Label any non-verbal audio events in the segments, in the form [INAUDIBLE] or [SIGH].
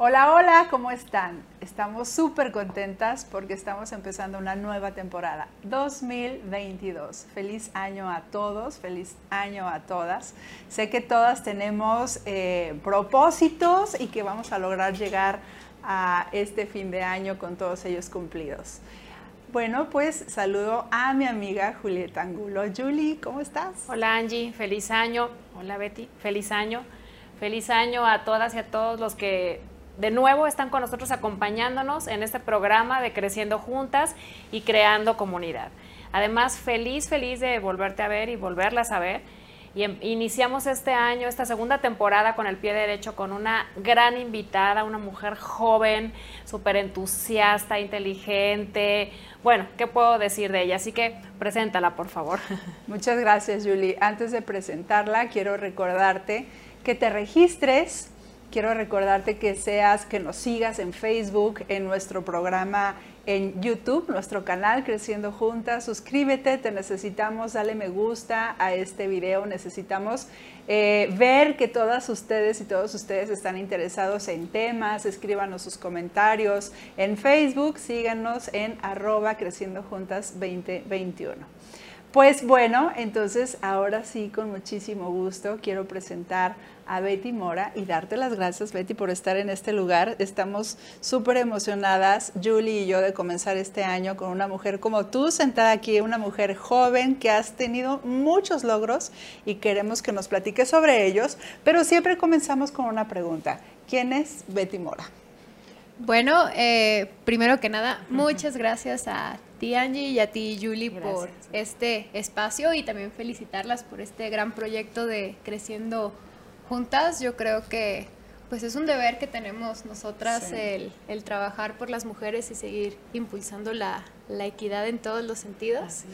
Hola, hola, ¿cómo están? Estamos súper contentas porque estamos empezando una nueva temporada, 2022. Feliz año a todos, feliz año a todas. Sé que todas tenemos eh, propósitos y que vamos a lograr llegar a este fin de año con todos ellos cumplidos. Bueno, pues saludo a mi amiga Julieta Angulo. Julie, ¿cómo estás? Hola Angie, feliz año. Hola Betty, feliz año. Feliz año a todas y a todos los que de nuevo están con nosotros acompañándonos en este programa de Creciendo Juntas y Creando Comunidad. Además, feliz, feliz de volverte a ver y volverlas a ver. Y em, iniciamos este año, esta segunda temporada con el pie derecho, con una gran invitada, una mujer joven, súper entusiasta, inteligente. Bueno, ¿qué puedo decir de ella? Así que preséntala, por favor. [LAUGHS] Muchas gracias, Julie. Antes de presentarla, quiero recordarte que te registres Quiero recordarte que seas, que nos sigas en Facebook, en nuestro programa en YouTube, nuestro canal Creciendo Juntas. Suscríbete, te necesitamos, dale me gusta a este video. Necesitamos eh, ver que todas ustedes y todos ustedes están interesados en temas. Escríbanos sus comentarios en Facebook. Síganos en arroba Creciendo Juntas 2021. Pues bueno, entonces ahora sí, con muchísimo gusto, quiero presentar a Betty Mora y darte las gracias, Betty, por estar en este lugar. Estamos súper emocionadas, Julie y yo, de comenzar este año con una mujer como tú, sentada aquí, una mujer joven que has tenido muchos logros y queremos que nos platiques sobre ellos, pero siempre comenzamos con una pregunta. ¿Quién es Betty Mora? Bueno, eh, primero que nada, muchas gracias a ti Angie y a ti Julie por este espacio y también felicitarlas por este gran proyecto de Creciendo Juntas. Yo creo que pues es un deber que tenemos nosotras el, trabajar por las mujeres y seguir impulsando la, la equidad en todos los sentidos.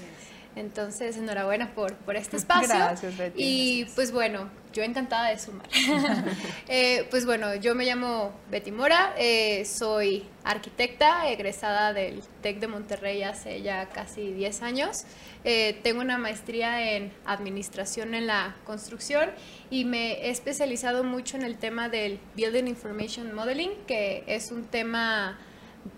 Entonces, enhorabuena por, por este espacio. [LAUGHS] Gracias, Betty. Y pues bueno, yo encantada de sumar. [LAUGHS] Eh, pues bueno, yo me llamo Betty Mora, eh, soy arquitecta, egresada del TEC de Monterrey hace ya casi 10 años. Eh, tengo una maestría en administración en la construcción y me he especializado mucho en el tema del Building Information Modeling, que es un tema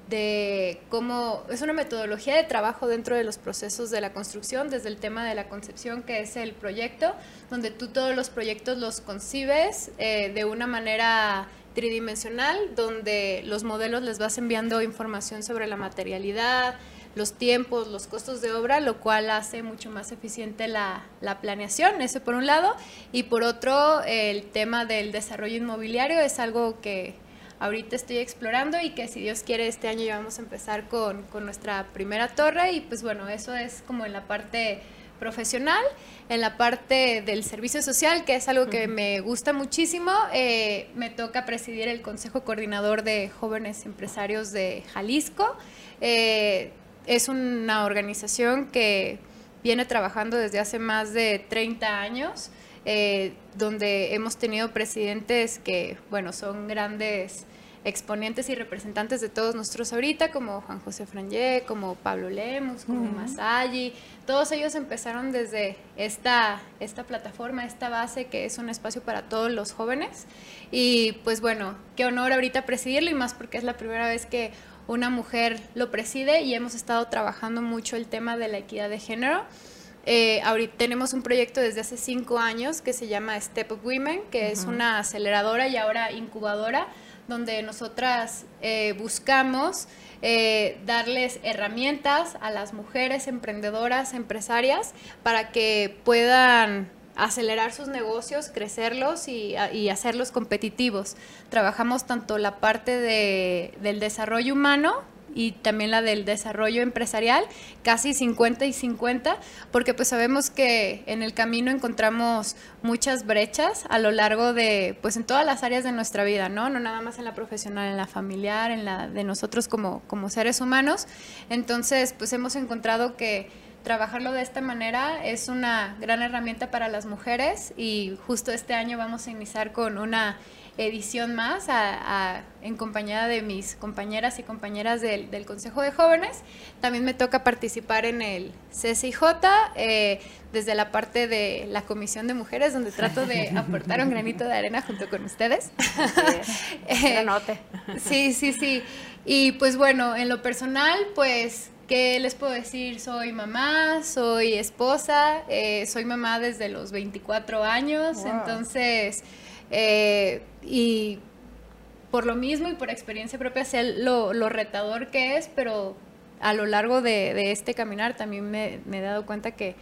de cómo es una metodología de trabajo dentro de los procesos de la construcción, desde el tema de la concepción, que es el proyecto, donde tú todos los proyectos los concibes eh, de una manera tridimensional, donde los modelos les vas enviando información sobre la materialidad, los tiempos, los costos de obra, lo cual hace mucho más eficiente la, la planeación, eso por un lado, y por otro, el tema del desarrollo inmobiliario es algo que ahorita estoy explorando y que si Dios quiere este año ya vamos a empezar con, con nuestra primera torre y pues bueno, eso es como en la parte profesional, en la parte del servicio social, que es algo que me gusta muchísimo. Eh, me toca presidir el Consejo Coordinador de Jóvenes Empresarios de Jalisco. Eh, es una organización que viene trabajando desde hace más de 30 años. Eh, donde hemos tenido presidentes que, bueno, son grandes exponentes y representantes de todos nosotros ahorita, como Juan José Frangé, como Pablo Lemus, como Masayi. Todos ellos empezaron desde esta, esta plataforma, esta base que es un espacio para todos los jóvenes. Y pues bueno, qué honor ahorita presidirlo y más porque es la primera vez que una mujer lo preside y hemos estado trabajando mucho el tema de la equidad de género. Eh, ahorita tenemos un proyecto desde hace cinco años que se llama Step Up Women, que es una aceleradora y ahora incubadora, donde nosotras eh, buscamos eh, darles herramientas a las mujeres emprendedoras, empresarias, para que puedan acelerar sus negocios, crecerlos y, y, hacerlos competitivos. Trabajamos tanto la parte de, del desarrollo humano, y también la del desarrollo empresarial, casi 50 y 50, porque pues sabemos que en el camino encontramos muchas brechas a lo largo de, pues en todas las áreas de nuestra vida, ¿no? No nada más en la profesional, en la familiar, en la de nosotros como, como seres humanos. Entonces, pues hemos encontrado que trabajarlo de esta manera es una gran herramienta para las mujeres y justo este año vamos a iniciar con una edición más en compañía de mis compañeras y compañeras del, Consejo de Jóvenes. También me toca participar en el CCJ eh, desde la parte de la Comisión de Mujeres, donde trato de aportar un granito de arena junto con ustedes. [LAUGHS] eh, [LAUGHS] sí, sí, sí. Y pues bueno, en lo personal, pues ¿Qué les puedo decir? Soy mamá, soy esposa, eh, soy mamá desde los 24 años, entonces eh, y por lo mismo y por experiencia propia sé lo, retador que es, pero a lo largo de, este caminar también me, he dado cuenta que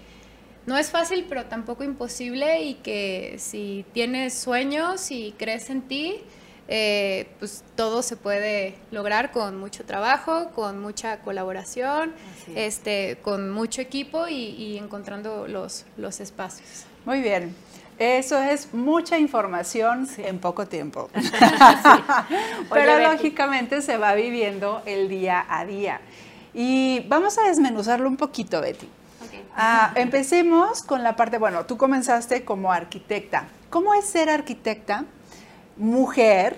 no es fácil, pero tampoco imposible y que si tienes sueños y crees en ti, eh, pues todo se puede lograr con mucho trabajo, con mucha colaboración, este, con mucho equipo y, y encontrando los, los espacios. Muy bien. Eso es mucha información en poco tiempo. [LAUGHS] [LAUGHS] Pero lógicamente se va viviendo el día a día. Y vamos a desmenuzarlo un poquito, Betty. Ah, empecemos con la parte, bueno, tú comenzaste como arquitecta. ¿Cómo es ser arquitecta mujer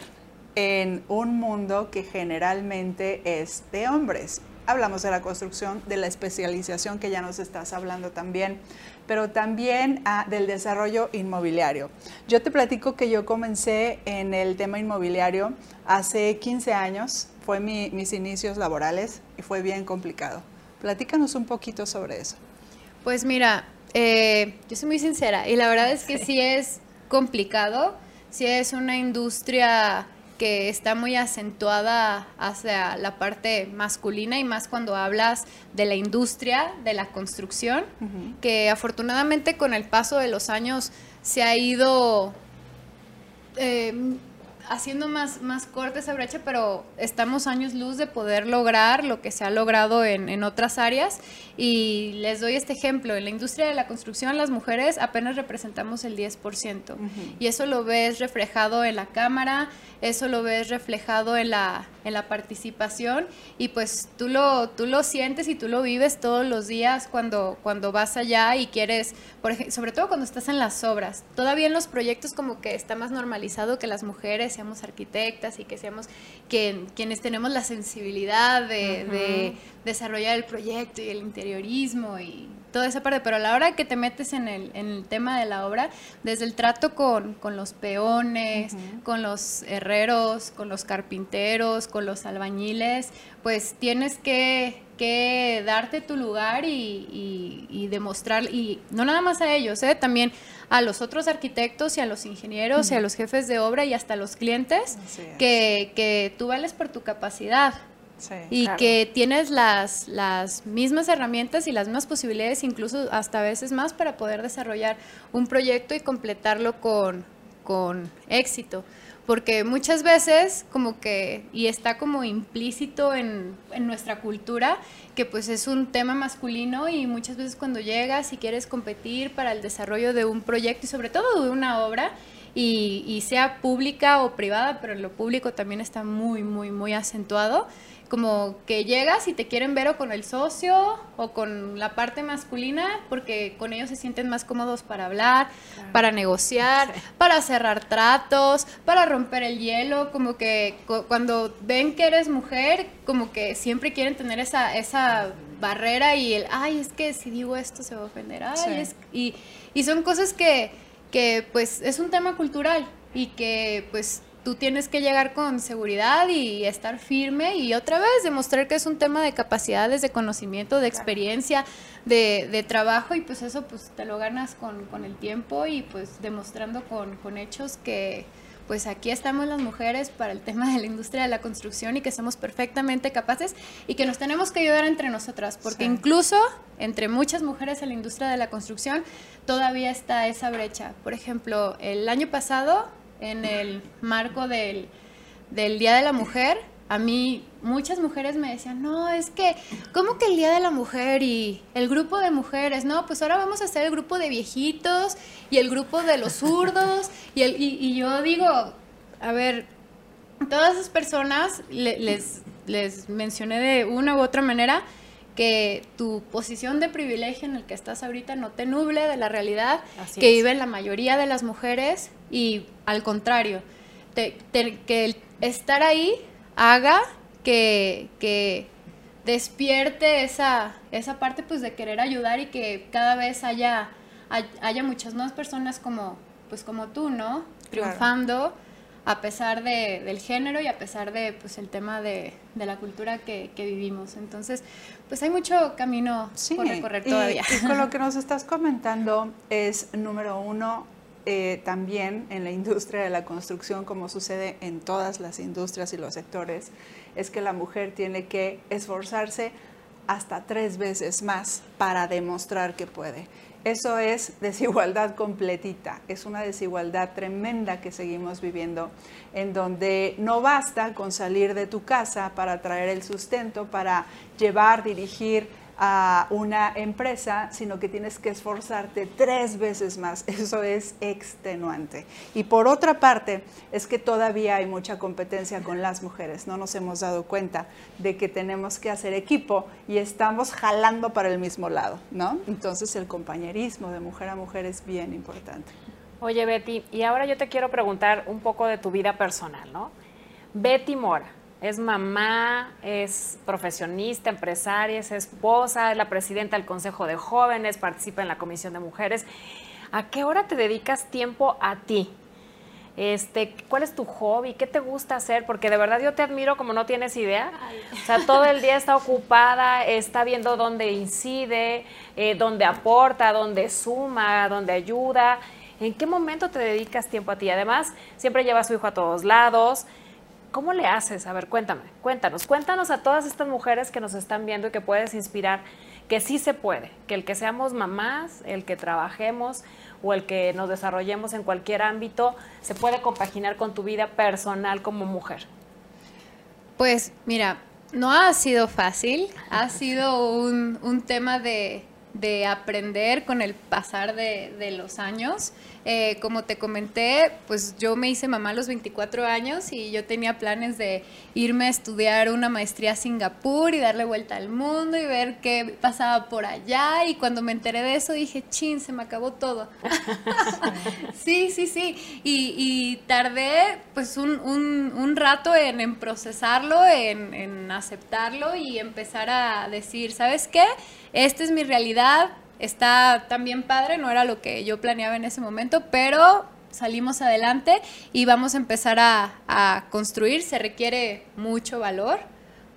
en un mundo que generalmente es de hombres? Hablamos de la construcción, de la especialización que ya nos estás hablando también pero también ah, del desarrollo inmobiliario. Yo te platico que yo comencé en el tema inmobiliario hace 15 años, fue mis inicios laborales y fue bien complicado. Platícanos un poquito sobre eso. Pues mira, eh, yo soy muy sincera y la verdad es que sí es complicado, sí es una industria que está muy acentuada hacia la parte masculina y más cuando hablas de la industria de la construcción, que afortunadamente con el paso de los años se ha ido eh, haciendo más, más corta esa brecha, pero estamos años luz de poder lograr lo que se ha logrado en, en, otras áreas. Y les doy este ejemplo, en la industria de la construcción las mujeres apenas representamos el 10%. Y eso lo ves reflejado en la Cámara, eso lo ves reflejado en la, en la participación y pues tú lo, tú lo sientes y tú lo vives todos los días cuando, cuando vas allá y quieres, por ejemplo, sobre todo cuando estás en las obras. Todavía en los proyectos como que está más normalizado que las mujeres seamos arquitectas y que seamos quienes tenemos la sensibilidad de, desarrollar el proyecto y el interiorismo y toda esa parte, pero a la hora que te metes en el, en el tema de la obra, desde el trato con, con los peones, con los herreros, con los carpinteros, con los albañiles, pues tienes que, que darte tu lugar y, y, demostrar, y no nada más a ellos, ¿eh? también a los otros arquitectos y a los ingenieros y a los jefes de obra y hasta a los clientes, que, que tú vales por tu capacidad. Y que tienes las, las mismas herramientas y las mismas posibilidades, incluso hasta veces más, para poder desarrollar un proyecto y completarlo con, con éxito. Porque muchas veces como que, y está como implícito en, en, nuestra cultura, que pues es un tema masculino y muchas veces cuando llegas y quieres competir para el desarrollo de un proyecto y sobre todo de una obra, y, y sea pública o privada, pero en lo público también está muy, muy, muy acentuado, como que llegas y te quieren ver o con el socio o con la parte masculina porque con ellos se sienten más cómodos para hablar, para negociar, para cerrar tratos, para romper el hielo, como que cuando ven que eres mujer, como que siempre quieren tener esa, esa barrera y el, ay, es que si digo esto se va a ofender, ay, es, y, y son cosas que, que pues es un tema cultural y que pues tú tienes que llegar con seguridad y estar firme y otra vez demostrar que es un tema de capacidades, de conocimiento, de experiencia, de, trabajo y pues eso pues te lo ganas con, el tiempo y pues demostrando con, hechos que pues aquí estamos las mujeres para el tema de la industria de la construcción y que somos perfectamente capaces y que nos tenemos que ayudar entre nosotras, porque incluso entre muchas mujeres en la industria de la construcción todavía está esa brecha. Por ejemplo, el año pasado en el marco del, Día de la Mujer, a mí muchas mujeres me decían, no, es que, ¿cómo que el Día de la Mujer y el grupo de mujeres? No, pues ahora vamos a hacer el grupo de viejitos y el grupo de los zurdos. Y, el, y, yo digo, a ver, todas esas personas les, les mencioné de una u otra manera que tu posición de privilegio en el que estás ahorita no te nuble de la realidad que viven la mayoría de las mujeres y al contrario, que el estar ahí haga que, que despierte esa, esa parte pues de querer ayudar y que cada vez haya, haya muchas más personas como, pues como tú, ¿no? Triunfando a pesar de, del género y a pesar de pues el tema de, de la cultura que, que, vivimos. Entonces, pues hay mucho camino por recorrer todavía. Y con lo [LAUGHS] que nos estás comentando es, número uno, eh, también en la industria de la construcción, como sucede en todas las industrias y los sectores, es que la mujer tiene que esforzarse hasta tres veces más para demostrar que puede. Eso es [LAUGHS] desigualdad completita, es una desigualdad tremenda que seguimos viviendo, en donde no basta con salir de tu casa para traer el sustento, para llevar, dirigir a una empresa, sino que tienes que esforzarte tres veces más. [LAUGHS] Eso es extenuante. Y por otra parte, es que todavía hay mucha competencia con las mujeres. No nos hemos dado cuenta de que tenemos que hacer equipo y estamos jalando para el mismo lado, ¿no? Entonces el compañerismo de mujer a mujer es bien importante. Oye, Betty, y ahora yo te quiero preguntar un poco de tu vida personal, ¿no? Betty Mora, es mamá, es profesionista, empresaria, es esposa, es la presidenta del Consejo de Jóvenes, participa en la Comisión de Mujeres. ¿A qué hora te dedicas tiempo a ti? Este, ¿Cuál es tu hobby? ¿Qué te gusta hacer? Porque de verdad yo te admiro como no tienes idea. O sea, todo el día está ocupada, está viendo dónde incide, eh, dónde aporta, dónde suma, dónde ayuda. ¿En qué momento te dedicas tiempo a ti? Además, siempre lleva a su hijo a todos lados. ¿Cómo le haces? A ver, cuéntame, cuéntanos, cuéntanos a todas estas mujeres que nos están viendo y que puedes inspirar que sí se puede, que el que seamos mamás, el que trabajemos o el que nos desarrollemos en cualquier ámbito, se puede compaginar con tu vida personal como mujer. Pues mira, no ha sido fácil, ha sido un, tema de, de aprender con el pasar de, los años. Eh, como te comenté, pues yo me hice mamá a los 24 años y yo tenía planes de irme a estudiar una maestría a Singapur y darle vuelta al mundo y ver qué pasaba por allá. Y cuando me enteré de eso dije, chin, se me acabó todo. [LAUGHS] sí, sí, sí. Y, tardé pues un, un, rato en, en procesarlo, en, en aceptarlo y empezar a decir, ¿sabes qué? Esta es mi realidad, está también padre, no era lo que yo planeaba en ese momento, pero salimos adelante y vamos a empezar a, construir, se requiere mucho valor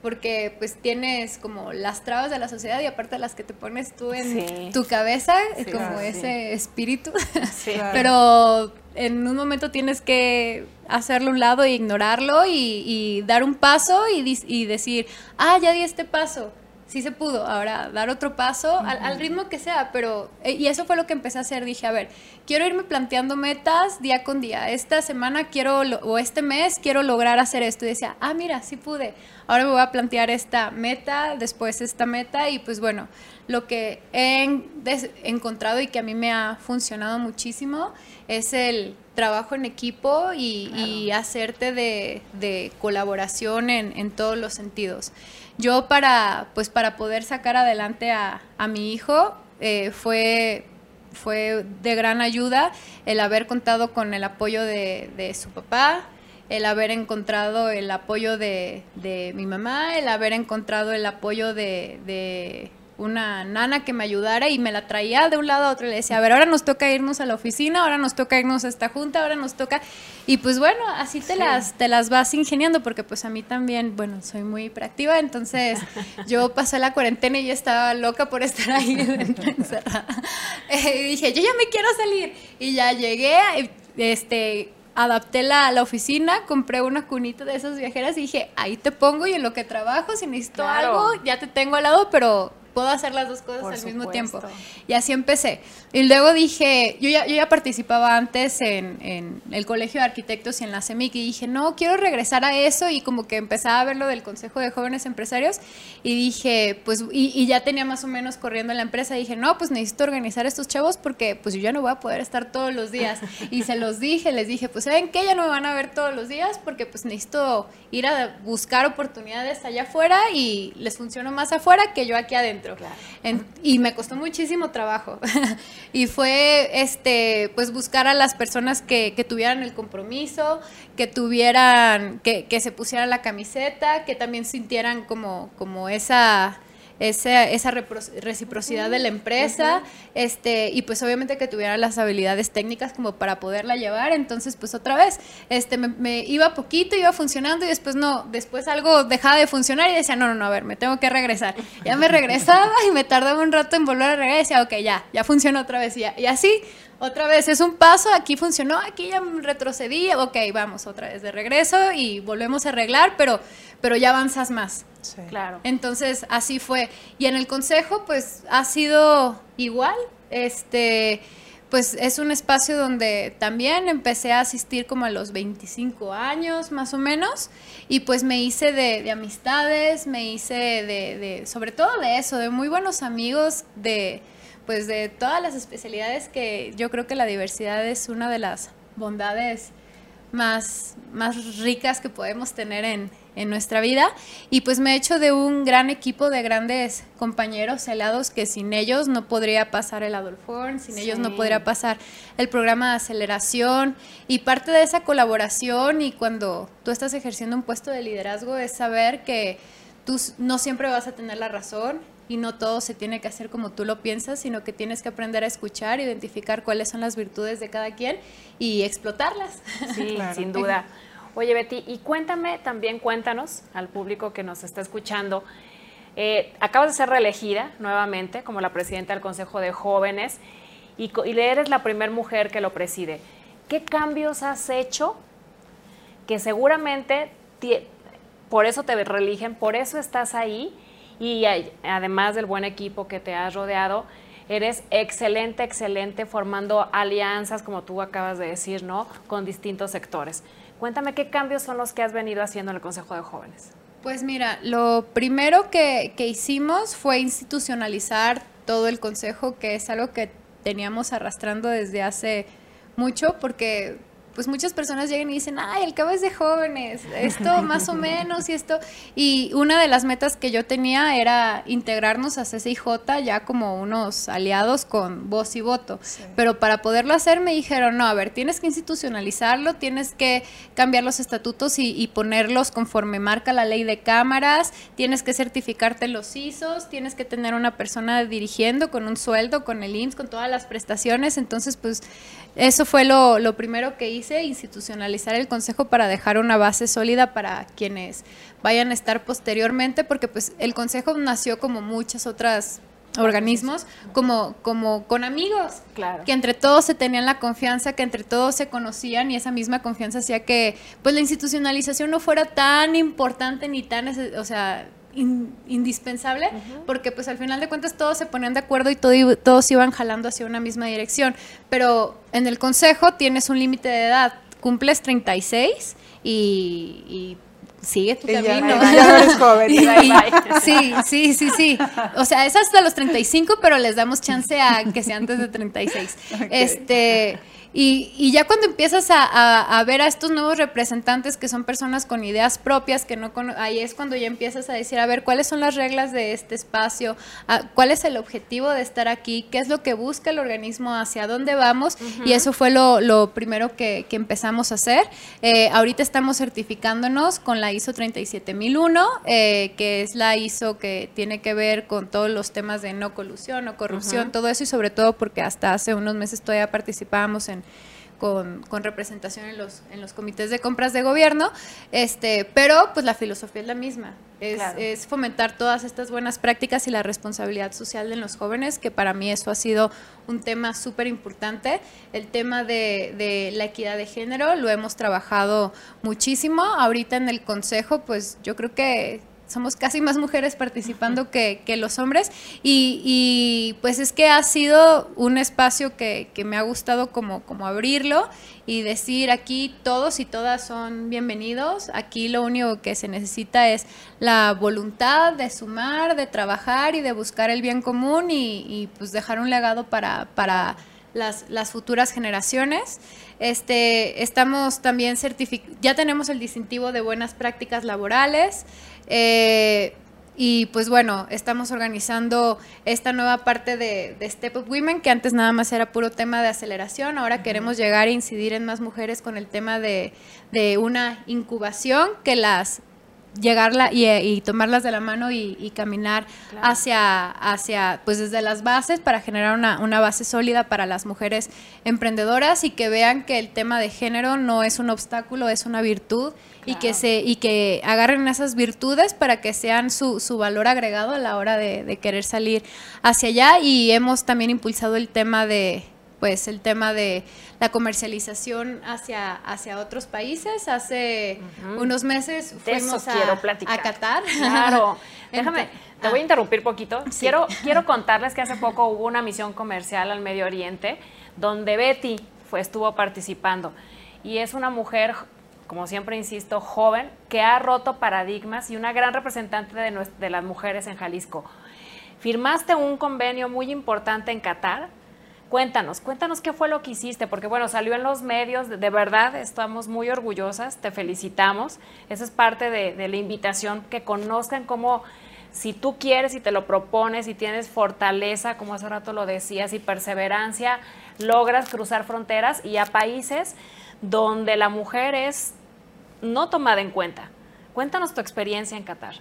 porque pues tienes como las trabas de la sociedad y aparte las que te pones tú en tu cabeza, como ese espíritu, [LAUGHS] pero en un momento tienes que hacerlo a un lado e ignorarlo y, dar un paso y, y decir, ah, ya di este paso, sí se pudo. Ahora, dar otro paso al, ritmo que sea, pero... Eh, y eso fue lo que empecé a hacer. Dije, a ver, quiero irme planteando metas día con día. Esta semana quiero, o este mes quiero lograr hacer esto. Y decía, ah, mira, sí pude. Ahora me voy a plantear esta meta, después esta meta. Y pues bueno, lo que he encontrado y que a mí me ha funcionado muchísimo es el trabajo en equipo y, hacerte de, colaboración en, en todos los sentidos. Yo para, pues para poder sacar adelante a, mi hijo eh, fue, fue de gran ayuda el haber contado con el apoyo de, su papá, el haber encontrado el apoyo de, mi mamá, el haber encontrado el apoyo de, una nana que me ayudara y me la traía de un lado a otro le decía, a ver, ahora nos toca irnos a la oficina, ahora nos toca irnos a esta junta, ahora nos toca... Y pues bueno, así te, las, te las vas ingeniando porque pues a mí también, bueno, soy muy hiperactiva, entonces [LAUGHS] yo pasé la cuarentena y yo estaba loca por estar ahí [LAUGHS] encerrada. [LAUGHS] Eh, y dije, yo ya me quiero salir. Y ya llegué, este adapté la, la oficina, compré una cunita de esas viajeras y dije, ahí te pongo y en lo que trabajo, si necesito algo, ya te tengo al lado, pero puedo hacer las dos cosas al mismo tiempo. Y así empecé. Y luego dije, yo ya, yo ya participaba antes en, en, el Colegio de Arquitectos y en la CEMIC y dije, no, quiero regresar a eso y como que empezaba a ver lo del Consejo de Jóvenes Empresarios y dije, pues, y, y ya tenía más o menos corriendo en la empresa, y dije, no, pues necesito organizar estos chavos porque pues yo ya no voy a poder estar todos los días. [LAUGHS] Y se los dije, les dije, pues saben que ya no me van a ver todos los días porque pues necesito ir a buscar oportunidades allá afuera y les funcionó más afuera que yo aquí adentro. Y me costó muchísimo trabajo. [LAUGHS] y fue este pues buscar a las personas que, que tuvieran el compromiso, que tuvieran, que, que se pusieran la camiseta, que también sintieran como, como esa esa, esa reciprocidad de la empresa, este, y pues obviamente que tuviera las habilidades técnicas como para poderla llevar, entonces pues otra vez, este, me, iba poquito, iba funcionando y después no, después algo dejaba de funcionar y decía, no, no, no, a ver, me tengo que regresar. Ya me regresaba y me tardaba un rato en volver a regresar y decía, ok, ya, ya funciona otra vez y, y así otra vez es un paso, aquí funcionó, aquí ya retrocedí, ok, vamos otra vez de regreso y volvemos a arreglar, pero, pero ya avanzas más. Sí. Claro. Entonces, así fue. Y en el consejo, pues ha sido igual. Este, pues es un espacio donde también empecé a asistir como a los 25 años más o menos y pues me hice de, amistades, me hice de, de, sobre todo de eso, de muy buenos amigos, de pues de todas las especialidades que yo creo que la diversidad es una de las bondades más, más ricas que podemos tener en, en nuestra vida. Y pues me he hecho de un gran equipo de grandes compañeros helados que sin ellos no podría pasar el Adolforn, sin ellos no podría pasar el programa de aceleración. Y parte de esa colaboración y cuando tú estás ejerciendo un puesto de liderazgo es saber que tú no siempre vas a tener la razón y no todo se tiene que hacer como tú lo piensas, sino que tienes que aprender a escuchar, identificar cuáles son las virtudes de cada quien y explotarlas. Sí, [LAUGHS] sin duda. Oye, Betty, y cuéntame también, cuéntanos al público que nos está escuchando. Eh, acabas de ser reelegida nuevamente como la presidenta del Consejo de Jóvenes y, y eres la primera mujer que lo preside. ¿Qué cambios has hecho que seguramente por eso te reeligen, por eso estás ahí? Y además del buen equipo que te has rodeado, eres excelente, excelente formando alianzas, como tú acabas de decir, ¿no? Con distintos sectores. Cuéntame qué cambios son los que has venido haciendo en el Consejo de Jóvenes. Pues mira, lo primero que, que hicimos fue institucionalizar todo el Consejo, que es algo que teníamos arrastrando desde hace mucho, porque pues muchas personas llegan y dicen, ay, el cabo es de jóvenes, esto más o menos y esto. Y una de las metas que yo tenía era integrarnos a CCIJ ya como unos aliados con voz y voto. Pero para poderlo hacer me dijeron, no, a ver, tienes que institucionalizarlo, tienes que cambiar los estatutos y, ponerlos conforme marca la ley de cámaras, tienes que certificarte los ISOs, tienes que tener una persona dirigiendo con un sueldo, con el IMSS, con todas las prestaciones. Entonces, pues eso fue lo, lo primero que hice institucionalizar el consejo para dejar una base sólida para quienes vayan a estar posteriormente, porque pues el consejo nació como muchas otras organismos como como con amigos claro. que entre todos se tenían la confianza que entre todos se conocían y esa misma confianza hacía que pues la institucionalización no fuera tan importante ni tan o sea indispensable, porque pues al final de cuentas todos se ponían de acuerdo y todos iban jalando hacia una misma dirección. Pero en el consejo tienes un límite de edad, cumples 36 y, y sigue tu camino. sí, sí, sí, sí. O sea, es hasta los 35, pero les damos chance a que sea antes de 36. [LAUGHS] Este y, y, ya cuando empiezas a, a, ver a estos nuevos representantes que son personas con ideas propias, que no ahí es cuando ya empiezas a decir, a ver, ¿cuáles son las reglas de este espacio? Ah, ¿Cuál es el objetivo de estar aquí? ¿Qué es lo que busca el organismo? ¿Hacia dónde vamos? Y eso fue lo, lo primero que, que, empezamos a hacer. Eh, ahorita estamos certificándonos con la ISO 37001, eh, que es la ISO que tiene que ver con todos los temas de no colusión, no corrupción, todo eso y sobre todo porque hasta hace unos meses todavía participábamos en con, representación en los, en los comités de compras de gobierno, este, pero pues la filosofía es la misma, es, fomentar todas estas buenas prácticas y la responsabilidad social de los jóvenes, que para mí eso ha sido un tema súper importante. El tema de, de, la equidad de género lo hemos trabajado muchísimo. Ahorita en el Consejo, pues yo creo que somos casi más mujeres participando que, los hombres. Y, pues es que ha sido un espacio que, me ha gustado como, como abrirlo y decir aquí todos y todas son bienvenidos. Aquí lo único que se necesita es la voluntad de sumar, de trabajar y de buscar el bien común y, pues dejar un legado para, para las, las futuras generaciones. Este, estamos también ya tenemos el distintivo de buenas prácticas laborales. Eh, y pues bueno, estamos organizando esta nueva parte de, Step Up Women, que antes nada más era puro tema de aceleración. Ahora queremos llegar a incidir en más mujeres con el tema de, de una incubación que las llegarla y, tomarlas de la mano y, caminar hacia, hacia, pues desde las bases para generar una, una, base sólida para las mujeres emprendedoras y que vean que el tema de género no es un obstáculo, es una virtud y que se y que agarren esas virtudes para que sean su, su valor agregado a la hora de, de querer salir hacia allá. Y hemos también impulsado el tema de pues el tema de la comercialización hacia, hacia otros países. Hace unos meses fuimos a, a, Qatar. Claro. [LAUGHS] Déjame, te voy a ah. interrumpir poquito. Quiero, [LAUGHS] quiero contarles que hace poco hubo una misión comercial al Medio Oriente donde Betty fue, estuvo participando. Y es una mujer, como siempre insisto, joven, que ha roto paradigmas y una gran representante de, de las mujeres en Jalisco. Firmaste un convenio muy importante en Qatar Cuéntanos, cuéntanos qué fue lo que hiciste, porque bueno, salió en los medios, de, verdad estamos muy orgullosas, te felicitamos. Esa es parte de, la invitación, que conozcan cómo, si tú quieres y te lo propones y tienes fortaleza, como hace rato lo decías, y perseverancia, logras cruzar fronteras y a países donde la mujer es no tomada en cuenta. Cuéntanos tu experiencia en Qatar.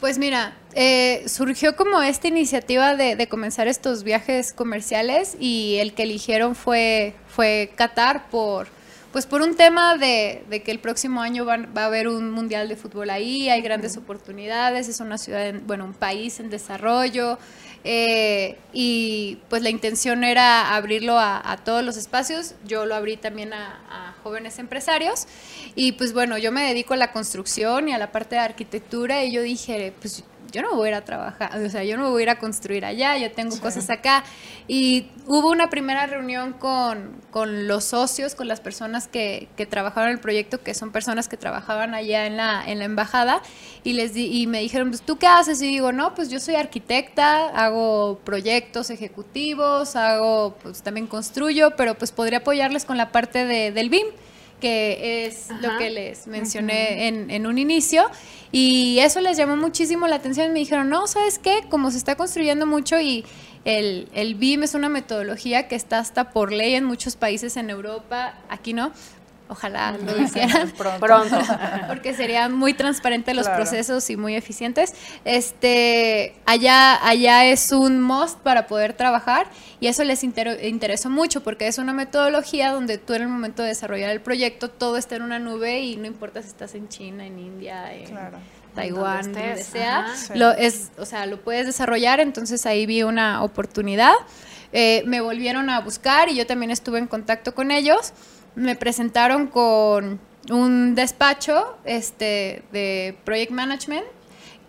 Pues mira, eh, surgió como esta iniciativa de, comenzar estos viajes comerciales y el que eligieron fue, fue Qatar por, pues por un tema de, que el próximo año va, a haber un mundial de fútbol ahí, hay grandes oportunidades, es una ciudad, bueno, un país en desarrollo, eh, y pues la intención era abrirlo a, todos los espacios. Yo lo abrí también a, jóvenes empresarios. Y pues bueno, yo me dedico a la construcción y a la parte de arquitectura y yo dije, pues yo no voy a ir a trabajar, o sea, yo no voy a ir a construir allá, yo tengo cosas acá. Y hubo una primera reunión con, con los socios, con las personas que, que, trabajaron en el proyecto, que son personas que trabajaban allá en la, en la embajada, y, les di, y me dijeron, pues, ¿tú qué haces? Y digo, no, pues yo soy arquitecta, hago proyectos ejecutivos, hago, pues también construyo, pero pues podría apoyarles con la parte de, del BIM que es lo que les mencioné en, en, un inicio. Y eso les llamó muchísimo la atención. Me dijeron, no, ¿sabes qué? Como se está construyendo mucho y el, el BIM es una metodología que está hasta por ley en muchos países en Europa, aquí no, Ojalá lo hicieran [LAUGHS] pronto. [LAUGHS] porque serían muy transparentes los procesos y muy eficientes. Este, allá, allá es un must para poder trabajar y eso les interesó mucho porque es una metodología donde tú en el momento de desarrollar el proyecto todo está en una nube y no importa si estás en China, en India, en Taiwán, donde, sea, lo es, o sea, lo puedes desarrollar. Entonces ahí vi una oportunidad. Eh, me volvieron a buscar y yo también estuve en contacto con ellos me presentaron con un despacho este, de Project Management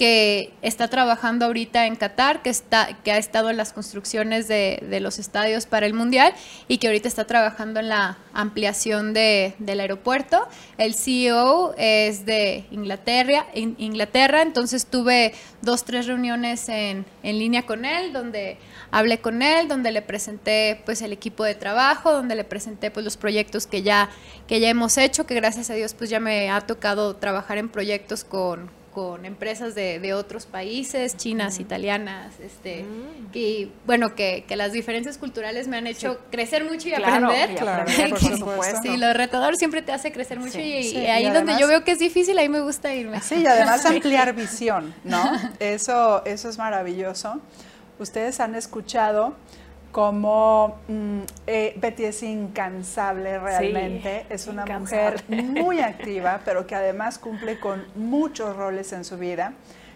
que está trabajando ahorita en Qatar, que, está, que ha estado en las construcciones de, los estadios para el Mundial y que ahorita está trabajando en la ampliación de, del aeropuerto. El CEO es de Inglaterra, Inglaterra, entonces tuve dos, tres reuniones en, en línea con él, donde hablé con él, donde le presenté pues el equipo de trabajo, donde le presenté pues los proyectos que ya, que ya hemos hecho, que gracias a Dios pues ya me ha tocado trabajar en proyectos con con empresas de, de otros países, chinas, italianas, este, mm. y bueno, que, que, las diferencias culturales me han hecho crecer mucho y aprender. Claro, [LAUGHS] por supuesto. Sí, lo retador siempre te hace crecer mucho y, ahí donde yo veo que es difícil, ahí me gusta irme. Sí, y además [LAUGHS] ampliar visión, ¿no? [LAUGHS] Eso, eso es maravilloso. Ustedes han escuchado como mm, eh, Betty es incansable realmente, es una mujer [LAUGHS] muy activa, pero que además cumple con muchos roles en su vida.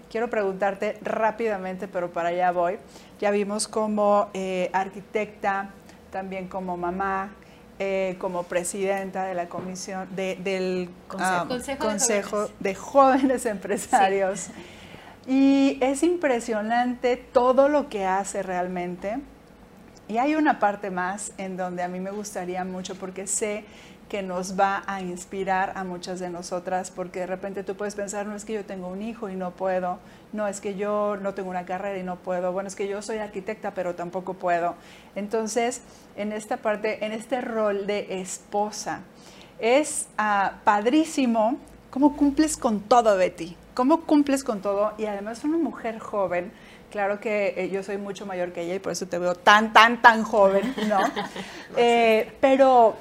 Quiero preguntarte rápidamente, pero para allá voy. Ya vimos como eh, arquitecta, también como mamá, eh, como presidenta de la comisión del ah, Consejo, de, Jóvenes Empresarios. Y es impresionante todo lo que hace realmente. Y hay una parte más en donde a mí me gustaría mucho porque sé que nos va a inspirar a muchas de nosotras, porque de repente tú puedes pensar, no es que yo tengo un hijo y no puedo, no es que yo no tengo una carrera y no puedo, bueno, es que yo soy arquitecta pero tampoco puedo. Entonces, en esta parte, en este rol de esposa, es ah, padrísimo cómo cumples con todo, Betty, cómo cumples con todo y además una mujer joven. Claro que eh, yo soy mucho mayor que ella y por eso te veo tan, tan, tan joven, [LAUGHS] ¿no? Eh, pero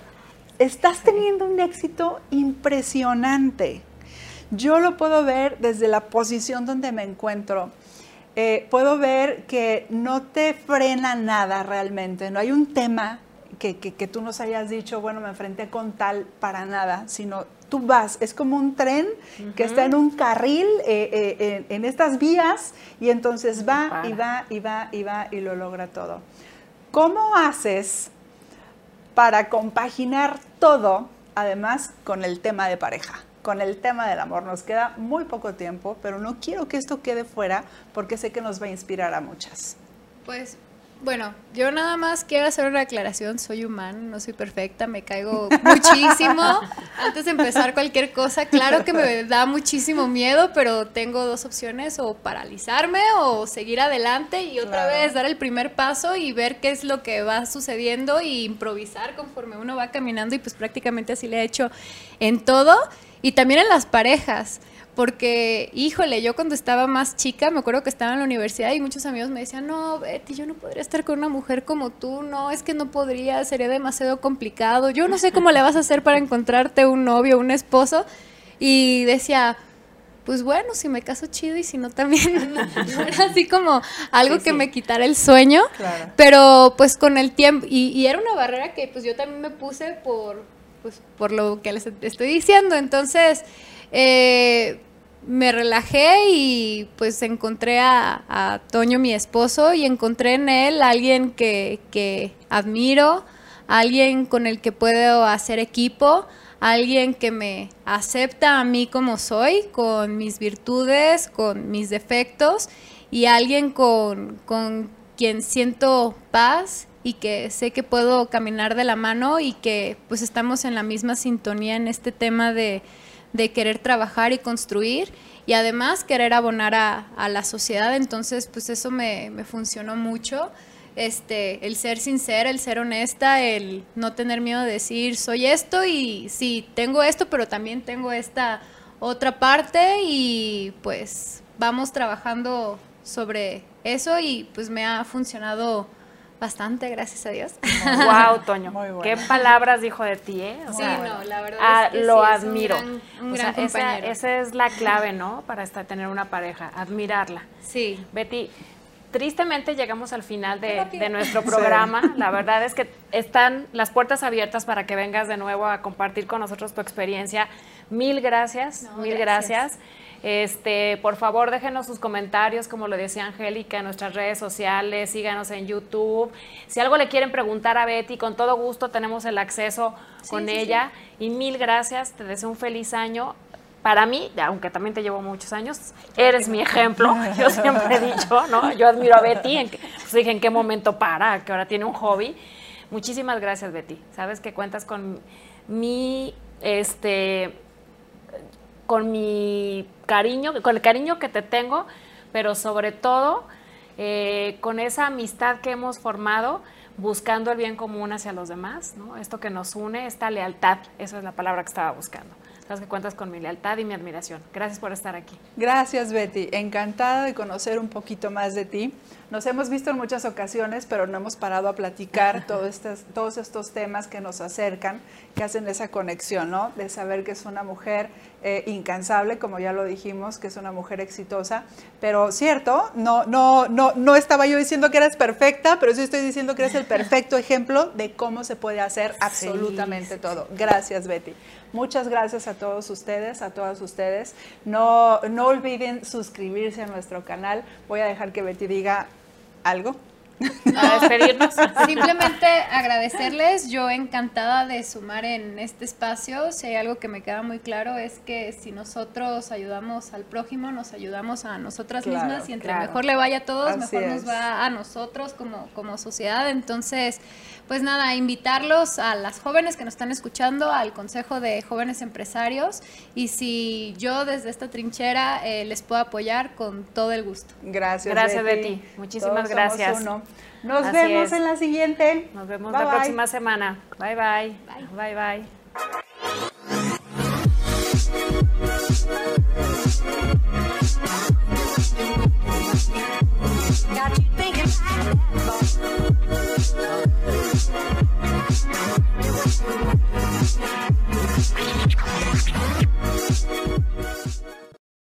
estás teniendo un éxito impresionante. Yo lo puedo ver desde la posición donde me encuentro. Eh, puedo ver que no te frena nada realmente, no hay un tema que, que, tú nos hayas dicho, bueno, me enfrenté con tal para nada, sino tú vas, es como un tren que está en un carril, eh, eh, en, estas vías, y entonces va y va y va y va y lo logra todo. ¿Cómo haces para compaginar todo, además, con el tema de pareja, con el tema del amor. Nos queda muy poco tiempo, pero no quiero que esto quede fuera porque sé que nos va a inspirar a muchas. Pues bueno, yo nada más quiero hacer una aclaración, soy humano, no soy perfecta, me caigo muchísimo. [LAUGHS] Antes de empezar cualquier cosa, claro que me da muchísimo miedo, pero tengo dos opciones, o paralizarme o seguir adelante y otra vez dar el primer paso y ver qué es lo que va sucediendo y improvisar conforme uno va caminando y pues prácticamente así le he hecho en todo. Y también en las parejas porque, híjole, yo cuando estaba más chica, me acuerdo que estaba en la universidad y muchos amigos me decían, no, Betty, yo no podría estar con una mujer como tú, no, es que no podría, sería demasiado complicado, yo no sé cómo le vas a hacer para encontrarte un novio, un esposo, y decía, pues bueno, si me caso chido y si no también, [LAUGHS] [LAUGHS] era así como algo que me quitara el sueño, pero pues con el tiempo, y, y, era una barrera que pues yo también me puse por, pues, por lo que les estoy diciendo, entonces eh, me relajé y pues encontré a, Toño, mi esposo, y encontré en él alguien que, que admiro, alguien con el que puedo hacer equipo, alguien que me acepta a mí como soy, con mis virtudes, con mis defectos, y alguien con, con quien siento paz y que sé que puedo caminar de la mano y que pues estamos en la misma sintonía en este tema de de querer trabajar y construir y además querer abonar a, la sociedad. Entonces, pues eso me, funcionó mucho. Este, el ser sincera, el ser honesta, el no tener miedo de decir soy esto y sí, tengo esto, pero también tengo esta otra parte y pues vamos trabajando sobre eso y pues me ha funcionado Bastante, gracias a Dios. Wow, [LAUGHS] Toño. Qué palabras dijo de ti, ¿eh? sí, no, la verdad ah, es que lo admiro. un gran, esa, es la clave, ¿no? Para estar, tener una pareja, admirarla. Sí. Betty, tristemente llegamos al final de, nuestro programa. La verdad es que están las puertas abiertas para que vengas de nuevo a compartir con nosotros tu experiencia. Mil gracias, mil gracias. Este, por favor, déjenos sus comentarios, como lo decía Angélica, en nuestras redes sociales, síganos en YouTube. Si algo le quieren preguntar a Betty, con todo gusto tenemos el acceso con ella. Y mil gracias, te deseo un feliz año. Para mí, aunque también te llevo muchos años, eres mi ejemplo. [LAUGHS] Yo siempre he dicho, ¿no? Yo admiro a Betty, en pues dije, ¿en qué momento para? Que ahora tiene un hobby. Muchísimas gracias, Betty. Sabes que cuentas con mi, este, con mi cariño, con el cariño que te tengo, pero sobre todo eh, con esa amistad que hemos formado buscando el bien común hacia los demás, ¿no? Esto que nos une, esta lealtad, esa es la palabra que estaba buscando. Sabes que cuentas con mi lealtad y mi admiración. Gracias por estar aquí. Gracias, Betty. Encantada de conocer un poquito más de ti. Nos hemos visto en muchas ocasiones, pero no hemos parado a platicar [LAUGHS] todos estos temas que nos acercan, que hacen esa conexión, ¿no? De saber que es una mujer eh, incansable, como ya lo dijimos, que es una mujer exitosa. Pero cierto, no, no, no, no estaba yo diciendo que eres perfecta, pero sí estoy diciendo que eres el perfecto [LAUGHS] ejemplo de cómo se puede hacer absolutamente todo. Gracias, Betty. Muchas gracias a todos ustedes, a todas ustedes. No, no olviden suscribirse a nuestro canal. Voy a dejar que Betty diga algo. [LAUGHS] Para despedirnos. [LAUGHS] Simplemente agradecerles, yo encantada de sumar en este espacio. Si hay algo que me queda muy claro es que si nosotros ayudamos al prójimo, nos ayudamos a nosotras Claro, mismas y entre claro. mejor le vaya a todos, Así mejor es. nos va a nosotros como, como sociedad. Entonces, pues nada, invitarlos a las jóvenes que nos están escuchando, al Consejo de Jóvenes Empresarios y si yo desde esta trinchera eh, les puedo apoyar con todo el gusto. Gracias, Gracias, Betty. Betty. Muchísimas Todos somos gracias. uno. Nos vemos en la siguiente. Nos vemos la próxima semana. Bye bye. Bye bye.